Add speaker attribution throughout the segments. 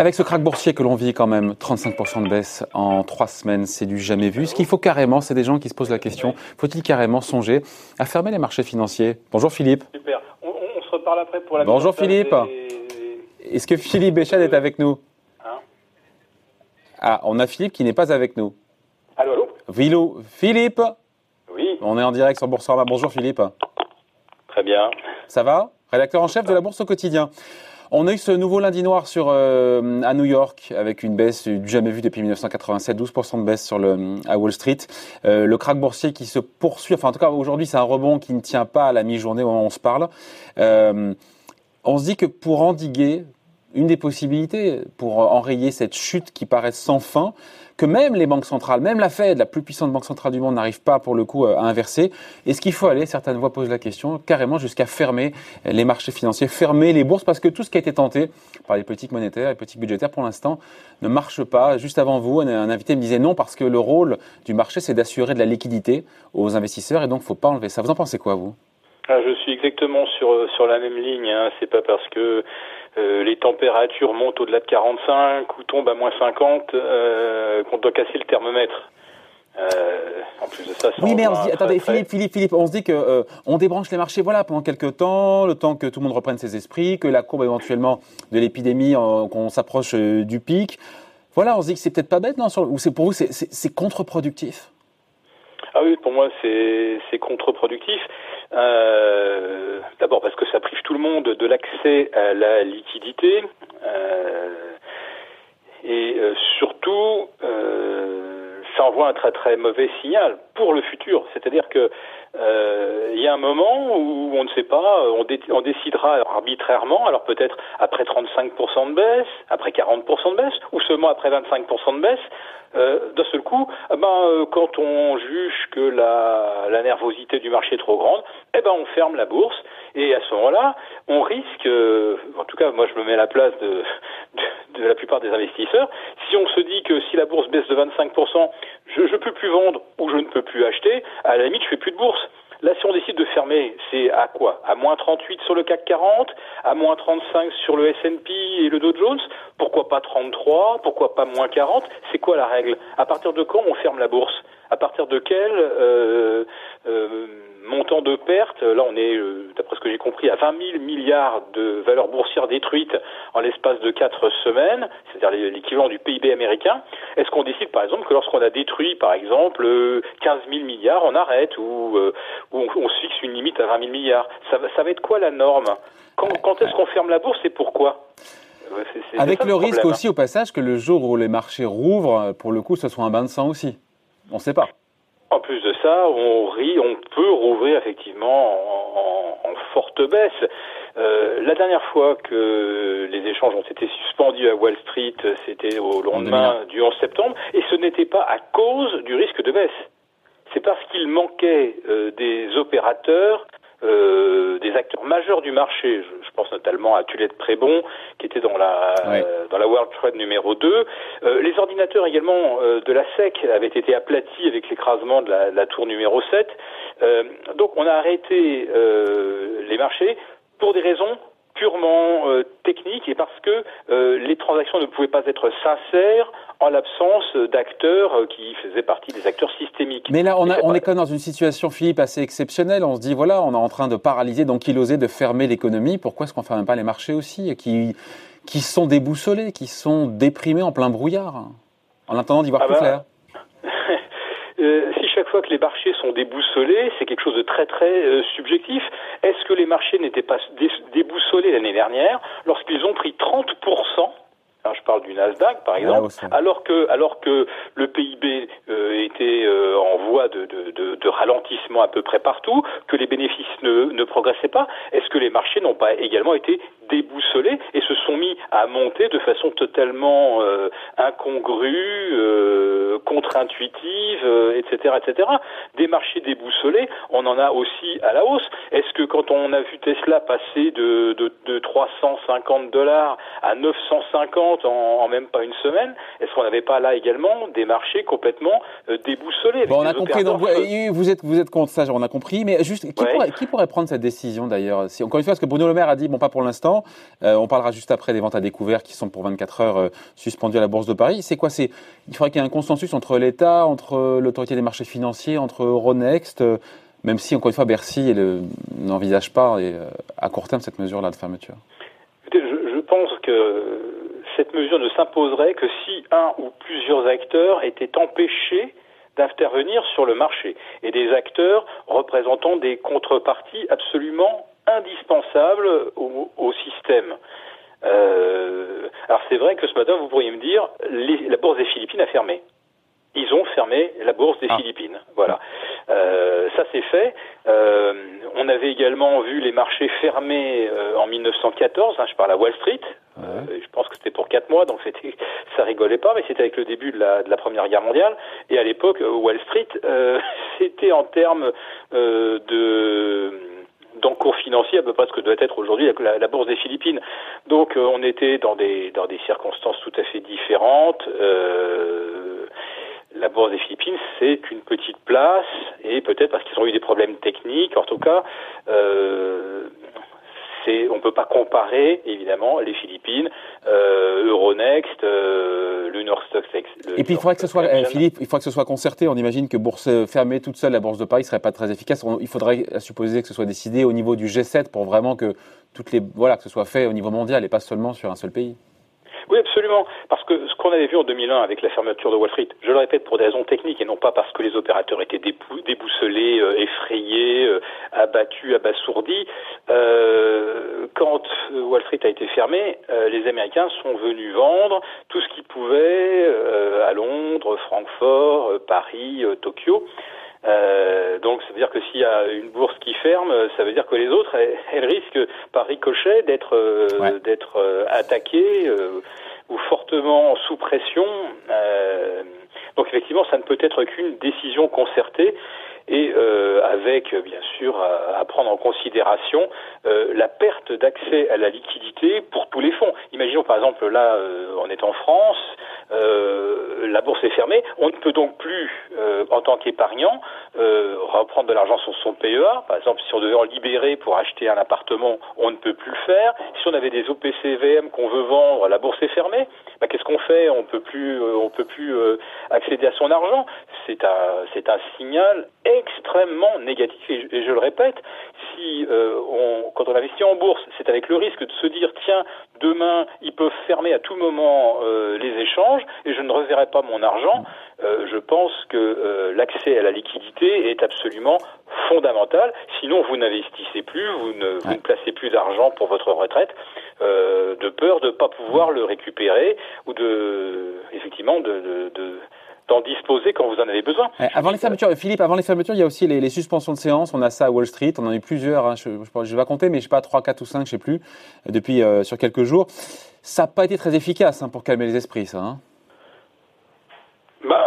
Speaker 1: Avec ce crack boursier que l'on vit quand même, 35% de baisse en trois semaines, c'est du jamais vu. Ce qu'il faut carrément, c'est des gens qui se posent la question, faut-il carrément songer à fermer les marchés financiers? Bonjour Philippe.
Speaker 2: Super. On, se reparle après pour la
Speaker 1: Bonjour Philippe. Est-ce que Philippe Béchade est avec nous? Hein? Ah, on a Philippe qui n'est pas avec nous.
Speaker 2: Allô, allô?
Speaker 1: Philippe
Speaker 2: Oui.
Speaker 1: On est en direct sur Boursorama. Bonjour Philippe.
Speaker 2: Très bien.
Speaker 1: Ça va? Rédacteur en chef de la Bourse au quotidien. On a eu ce nouveau lundi noir sur, euh, à New York avec une baisse du jamais vue depuis 1987, 12% de baisse sur le, à Wall Street. Euh, le krach boursier qui se poursuit, enfin en tout cas aujourd'hui c'est un rebond qui ne tient pas à la mi-journée au moment où on se parle. Euh, on se dit que pour endiguer, une des possibilités pour enrayer cette chute qui paraît sans fin, que même les banques centrales, même la Fed, la plus puissante banque centrale du monde, n'arrive pas pour le coup à inverser. Est-ce qu'il faut aller, certaines voix posent la question, carrément jusqu'à fermer les marchés financiers, fermer les bourses, parce que tout ce qui a été tenté par les politiques monétaires et les politiques budgétaires pour l'instant ne marche pas. Juste avant vous, un invité me disait non, parce que le rôle du marché, c'est d'assurer de la liquidité aux investisseurs, et donc il ne faut pas enlever ça. Vous en pensez quoi, vous?
Speaker 2: Ah, je suis exactement sur sur la même ligne. Hein. C'est pas parce que euh, les températures montent au-delà de 45 ou tombent à moins 50 euh, qu'on doit casser le thermomètre.
Speaker 1: Euh, en plus de ça, oui, mais on se dit, attendez, Philippe, Philippe, Philippe, on se dit que euh, on débranche les marchés, voilà, pendant quelques temps, le temps que tout le monde reprenne ses esprits, que la courbe éventuellement de l'épidémie, qu'on s'approche du pic. Voilà, on se dit que c'est peut-être pas bête, non Ou c'est pour vous, c'est contre-productif?
Speaker 2: Ah oui, pour moi, c'est contre-productif. Euh, D'abord parce que ça prive tout le monde de l'accès à la liquidité. Euh, et euh, surtout, ça envoie un très très mauvais signal pour le futur. C'est-à-dire que il y a un moment où on ne sait pas, on, on décidera arbitrairement, alors peut-être après 35% de baisse, après 40% de baisse, ou seulement après 25% de baisse, euh, d'un seul coup, eh ben, euh, quand on juge que la, la, nervosité du marché est trop grande, eh ben, on ferme la bourse et à ce moment-là, on risque, euh, en tout cas, moi je me mets à la place de, de, de, la plupart des investisseurs, si on se dit que si la bourse baisse de 25%, je ne peux plus vendre ou je ne peux plus acheter, à la limite, je fais plus de bourse. Là, si on décide de fermer, c'est à quoi? À moins 38 sur le CAC 40, à moins 35 sur le S&P et le Dow Jones? Pourquoi pas 33 Pourquoi pas moins 40 C'est quoi la règle? À partir de quand on ferme la bourse? À partir de quel euh, euh, montant de perte Là, on est, euh, d'après ce que j'ai compris, à 20 000 milliards de valeurs boursières détruites en l'espace de 4 semaines, c'est-à-dire l'équivalent du PIB américain. Est-ce qu'on décide, par exemple, que lorsqu'on a détruit, par exemple, 15 000 milliards, on arrête ou, on, se fixe une limite à 20 000 milliards? Ça, ça va être quoi la norme? Quand, quand est-ce qu'on ferme la bourse et pourquoi?
Speaker 1: Avec le, risque aussi au passage que le jour où les marchés rouvrent, pour le coup, ce soit un bain de sang aussi. On ne sait pas.
Speaker 2: En plus de ça, on rit, on peut rouvrir effectivement en, en, forte baisse. Euh, la dernière fois que les échanges ont été suspendus à Wall Street, c'était au lendemain du 11 septembre, et ce n'était pas à cause du risque de baisse c'est parce qu'il manquait euh, des opérateurs, euh, des acteurs majeurs du marché. Je, pense notamment à Tulette Prébon, qui était dans la euh, dans la World Trade numéro 2. les ordinateurs également de la SEC avaient été aplatis avec l'écrasement de la, tour numéro 7. donc on a arrêté les marchés pour des raisons purement techniques et parce que les transactions ne pouvaient pas être sincères en l'absence d'acteurs euh, qui faisaient partie des acteurs systémiques.
Speaker 1: Mais là, on, a, on est quand même dans une situation, Philippe, assez exceptionnelle. On se dit, voilà, on est en train de paralyser, d'ankyloser, de fermer l'économie. Pourquoi est-ce qu'on ne ferme pas les marchés aussi qui, qui sont déboussolés, qui sont déprimés en plein brouillard, en attendant d'y voir ah plus bah, clair
Speaker 2: euh, si chaque fois que les marchés sont déboussolés, c'est quelque chose de très très euh, subjectif. Est-ce que les marchés n'étaient pas l'année dernière lorsqu'ils ont pris 30% alors je parle du Nasdaq par exemple, alors que alors que le PIB était euh, en voie de, de, de, ralentissement à peu près partout, que les bénéfices ne, ne progressaient pas, est-ce que les marchés n'ont pas également été déboussolés et se sont mis à monter de façon totalement incongrue, contre-intuitive, etc., etc. Des marchés déboussolés, on en a aussi à la hausse. Est-ce que quand on a vu Tesla passer de, de, de 350 dollars à 950 en, en, même pas une semaine, est-ce qu'on n'avait pas là également des marchés complètement euh, déboussolés
Speaker 1: Bon, on a compris. Donc, vous êtes vous êtes contre ça, on a compris. Mais juste, qui, pourrait, qui pourrait prendre cette décision d'ailleurs? Si, Encore une fois, parce que Bruno Le Maire a dit, bon, pas pour l'instant. Euh, on parlera juste après des ventes à découvert qui sont pour 24 heures euh, suspendues à la Bourse de Paris. C'est quoi C'est il faudrait qu'il y ait un consensus entre l'État, entre l'autorité des marchés financiers, entre Euronext. Euh, même si, encore une fois, Bercy n'envisage pas et, à court terme cette mesure-là de fermeture?
Speaker 2: Je, je pense que cette mesure ne s'imposerait que si un ou plusieurs acteurs étaient empêchés d'intervenir sur le marché et des acteurs représentant des contreparties absolument indispensables au, au système. Euh, alors c'est vrai que ce matin, vous pourriez me dire, les, la bourse des Philippines a fermé. Ils ont fermé la bourse des ah. Philippines. Voilà. Euh, ça c'est fait. Euh, on avait également vu les marchés fermés euh, en 1914. Hein, je parle à Wall Street. Euh, je pense que c'était pour quatre mois, donc c'était, ça rigolait pas, mais c'était avec le début de la, de la Première Guerre mondiale. Et à l'époque, Wall Street, c'était en termes de d'encours financier à peu près ce que doit être aujourd'hui la, la, bourse des Philippines. Donc on était dans des dans des circonstances tout à fait différentes. Euh, la Bourse des Philippines, c'est une petite place, et peut-être parce qu'ils ont eu des problèmes techniques, en tout cas, euh, on ne peut pas comparer, évidemment, les Philippines, euh, Euronext, euh, le Stock
Speaker 1: Et puis il faudrait que ce soit, eh, Philippe, il faudrait que ce soit concerté. On imagine que bourse fermée toute seule, la Bourse de Paris serait pas très efficace. il faudrait supposer que ce soit décidé au niveau du G7 pour vraiment que toutes les, voilà, que ce soit fait au niveau mondial et pas seulement sur un seul pays.
Speaker 2: Oui, absolument. Parce que ce qu'on avait vu en 2001 avec la fermeture de Wall Street, je le répète pour des raisons techniques et non pas parce que les opérateurs étaient déboussolés, euh, effrayés, euh, abattus, abasourdis. Euh, quand Wall Street a été fermée, les Américains sont venus vendre tout ce qu'ils pouvaient à Londres, Francfort, Paris, Tokyo. Euh, donc ça veut dire que s'il y a une bourse qui ferme, ça veut dire que les autres, elles, risquent par ricochet d'être euh, d'être euh, attaquées euh, ou fortement sous pression. donc effectivement, ça ne peut être qu'une décision concertée et avec bien sûr à, prendre en considération la perte d'accès à la liquidité pour tous les fonds. Imaginons par exemple là, on est en France, euh, la bourse est fermée, on ne peut donc plus, euh, en tant qu'épargnant, euh, reprendre de l'argent sur son PEA. Par exemple, si on devait en libérer pour acheter un appartement, on ne peut plus le faire. Si on avait des OPCVM qu'on veut vendre, la bourse est fermée. Bah, qu'est-ce qu'on fait? On peut plus, on peut plus accéder à son argent. C'est un, c'est un signal extrêmement négatif. Et je le répète, si on, quand on investit en bourse, c'est avec le risque de se dire tiens, demain ils peuvent fermer à tout moment les échanges et je ne reverrai pas mon argent, euh, je pense que euh, l'accès à la liquidité est absolument fondamental. Sinon, vous n'investissez plus, vous ne, placez plus d'argent pour votre retraite, euh, de peur de ne pas pouvoir le récupérer ou de, effectivement, de, d'en disposer quand vous en avez besoin.
Speaker 1: Avant les fermetures, Philippe, avant les fermetures, il y a aussi les, suspensions de séance. On a ça à Wall Street, on en a eu plusieurs. Hein. je ne vais pas compter, mais je sais pas 3, 4 ou 5, je sais plus, depuis sur quelques jours. Ça n'a pas été très efficace hein, pour calmer les esprits, ça. Hein.
Speaker 2: Bah,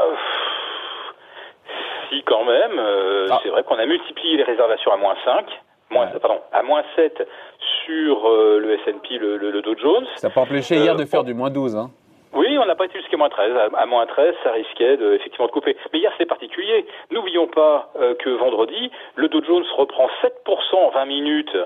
Speaker 2: si quand même. Euh, ah. C'est vrai qu'on a multiplié les réservations à moins 5. Moins, pardon, à moins 7 sur euh, le S&P, le, le, Dow Jones.
Speaker 1: Ça n'a pas empêché hier euh, de faire du moins 12. Hein.
Speaker 2: Oui, on n'a pas été jusqu'à moins 13. À, moins 13, ça risquait de, effectivement de couper. Mais hier, c'est particulier. N'oublions pas que vendredi, le Dow Jones reprend 7% en 20 minutes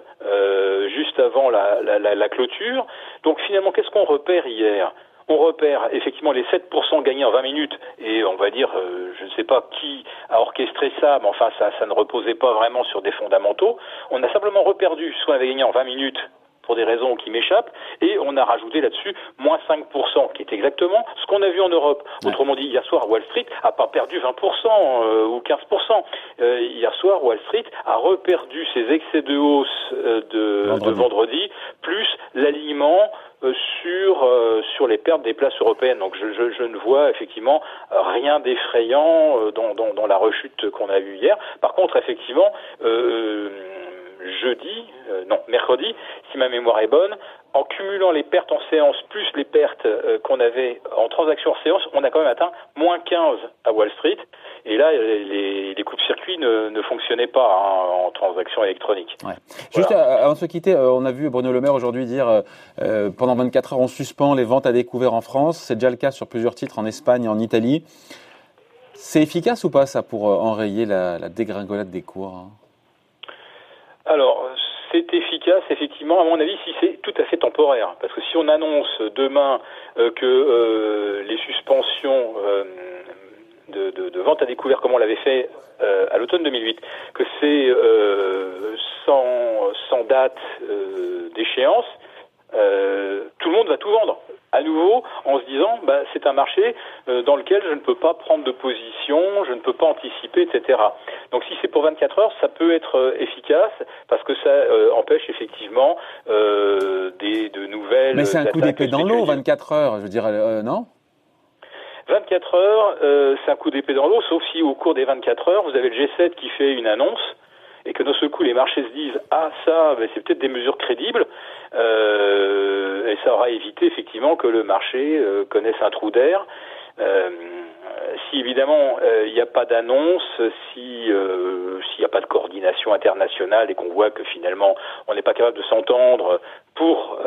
Speaker 2: juste avant la, la, la, la clôture. Donc finalement, qu'est-ce qu'on repère hier? On repère effectivement les 7% gagnés en 20 minutes, et on va dire, euh, je ne sais pas qui a orchestré ça, mais enfin ça, ça ne reposait pas vraiment sur des fondamentaux. On a simplement reperdu ce qu'on avait gagné en 20 minutes pour des raisons qui m'échappent, et on a rajouté là-dessus moins 5%, qui est exactement ce qu'on a vu en Europe. Autrement dit, hier soir, Wall Street a pas perdu 20% euh, ou 15%. Euh, hier soir, Wall Street a reperdu ses excès de hausse de, de vendredi, plus l'alignement euh, sur euh, sur les pertes des places européennes. Donc je, je, je ne vois effectivement rien d'effrayant euh, dans, dans, dans, la rechute qu'on a eue hier. Par contre, effectivement, jeudi, non, mercredi, si ma mémoire est bonne, en cumulant les pertes en séance plus les pertes euh, qu'on avait en transaction en séance, on a quand même atteint moins 15 à Wall Street. Et là, les, les coups-circuits ne, ne, fonctionnaient pas hein, en transaction électronique.
Speaker 1: Ouais. Juste euh, avant de se quitter, euh, on a vu Bruno Le Maire aujourd'hui dire euh, pendant 24 heures, on suspend les ventes à découvert en France. C'est déjà le cas sur plusieurs titres en Espagne et en Italie. C'est efficace ou pas ça pour enrayer la, la dégringolade des cours hein?
Speaker 2: Alors, c'est efficace, effectivement, à mon avis, si c'est tout à fait temporaire. Parce que si on annonce demain euh, que euh, les suspensions euh, de, vente à découvert, comme on l'avait fait à l'automne 2008, que c'est sans, sans, date d'échéance, tout le monde va tout vendre à nouveau en se disant bah, c'est un marché euh, dans lequel je ne peux pas prendre de position, je ne peux pas anticiper, etc. Donc si c'est pour 24 heures, ça peut être euh, efficace parce que ça euh, empêche effectivement des, de nouvelles.
Speaker 1: Mais c'est un coup d'épée dans l'eau, 24 heures, je veux dire, non?
Speaker 2: 24 heures, c'est un coup d'épée dans l'eau, sauf si au cours des 24 heures, vous avez le G7 qui fait une annonce et que d'un seul coup les marchés se disent ah ça ben, c'est peut-être des mesures crédibles euh, et ça aura évité effectivement que le marché euh, connaisse un trou d'air. Euh, si évidemment il n'y a pas d'annonce, si s'il n'y a pas de coordination internationale et qu'on voit que finalement on n'est pas capable de s'entendre pour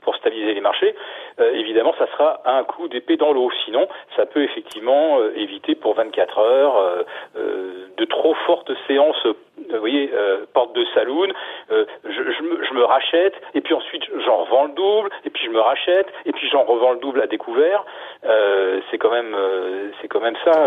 Speaker 2: pour stabiliser les marchés, évidemment ça sera un coup d'épée dans l'eau. Sinon, ça peut effectivement éviter pour 24 heures de trop fortes séances vous voyez, euh, porte de saloon, euh, je, je, me, je, me, rachète, et puis ensuite j'en revends le double, et puis je me rachète, et puis j'en revends le double à découvert. Euh, c'est quand même, c'est quand même ça.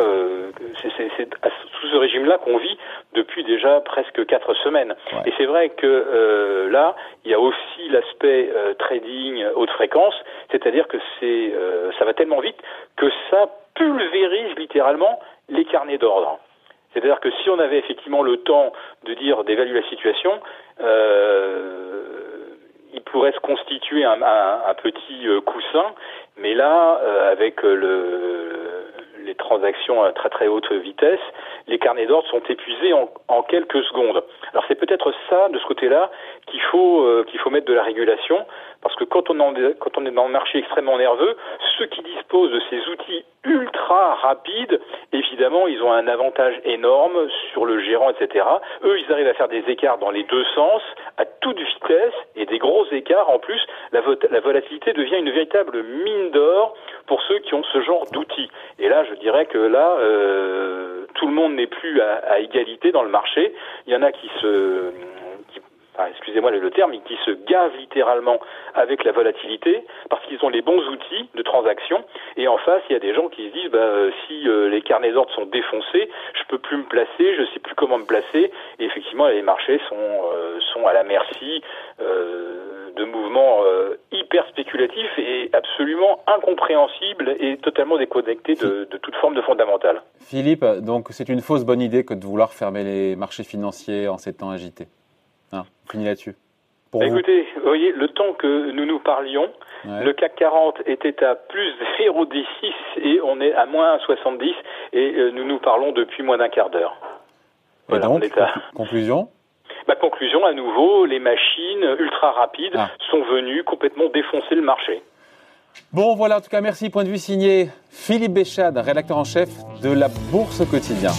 Speaker 2: C'est sous ce régime-là qu'on vit depuis déjà presque quatre semaines. Ouais. Et c'est vrai que là, il y a aussi l'aspect trading haute fréquence, c'est-à-dire que c'est, ça va tellement vite que ça pulvérise littéralement les carnets d'ordre. C'est-à-dire que si on avait effectivement le temps de dire d'évaluer la situation, euh, il pourrait se constituer un, petit euh, coussin, mais là, euh, avec le, les transactions à très très haute vitesse, les carnets d'ordre sont épuisés en, quelques secondes. Alors c'est peut-être ça, de ce côté-là, qu'il faut qu'il faut mettre de la régulation, parce que quand on, est dans un marché extrêmement nerveux, ceux qui disposent de ces outils ultra rapides, évidemment, ils ont un avantage énorme sur le gérant, etc. Eux, ils arrivent à faire des écarts dans les deux sens, à toute vitesse, et des gros écarts en plus. La, la volatilité devient une véritable mine d'or pour ceux qui ont ce genre d'outils. Et là, je dirais que là, euh, tout le monde n'est plus à, égalité dans le marché. Il y en a qui se Excusez-moi le terme, qui se gavent littéralement avec la volatilité parce qu'ils ont les bons outils de transaction. Et en face, il y a des gens qui se disent bah, euh, si euh, les carnets d'ordre sont défoncés, je peux plus me placer, je sais plus comment me placer. Et effectivement, les marchés sont euh, sont à la merci euh, de mouvements hyper spéculatifs et absolument incompréhensibles et totalement déconnectés de, de toute forme de fondamentale.
Speaker 1: Philippe, donc c'est une fausse bonne idée que de vouloir fermer les marchés financiers en ces temps agités. Ah, fini là-dessus.
Speaker 2: Bah écoutez, vous voyez, le temps que nous nous parlions, ouais. le CAC 40 était à plus 0,6 et on est à moins 70 et euh, nous nous parlons depuis moins d'un quart d'heure.
Speaker 1: Voilà, et donc, conclusion?
Speaker 2: Ma conclusion, à nouveau, les machines ultra rapides ah. sont venues complètement défoncer le marché.
Speaker 1: Bon, voilà, en tout cas, merci. Point de vue signé Philippe Béchade, rédacteur en chef de la Bourse au quotidien.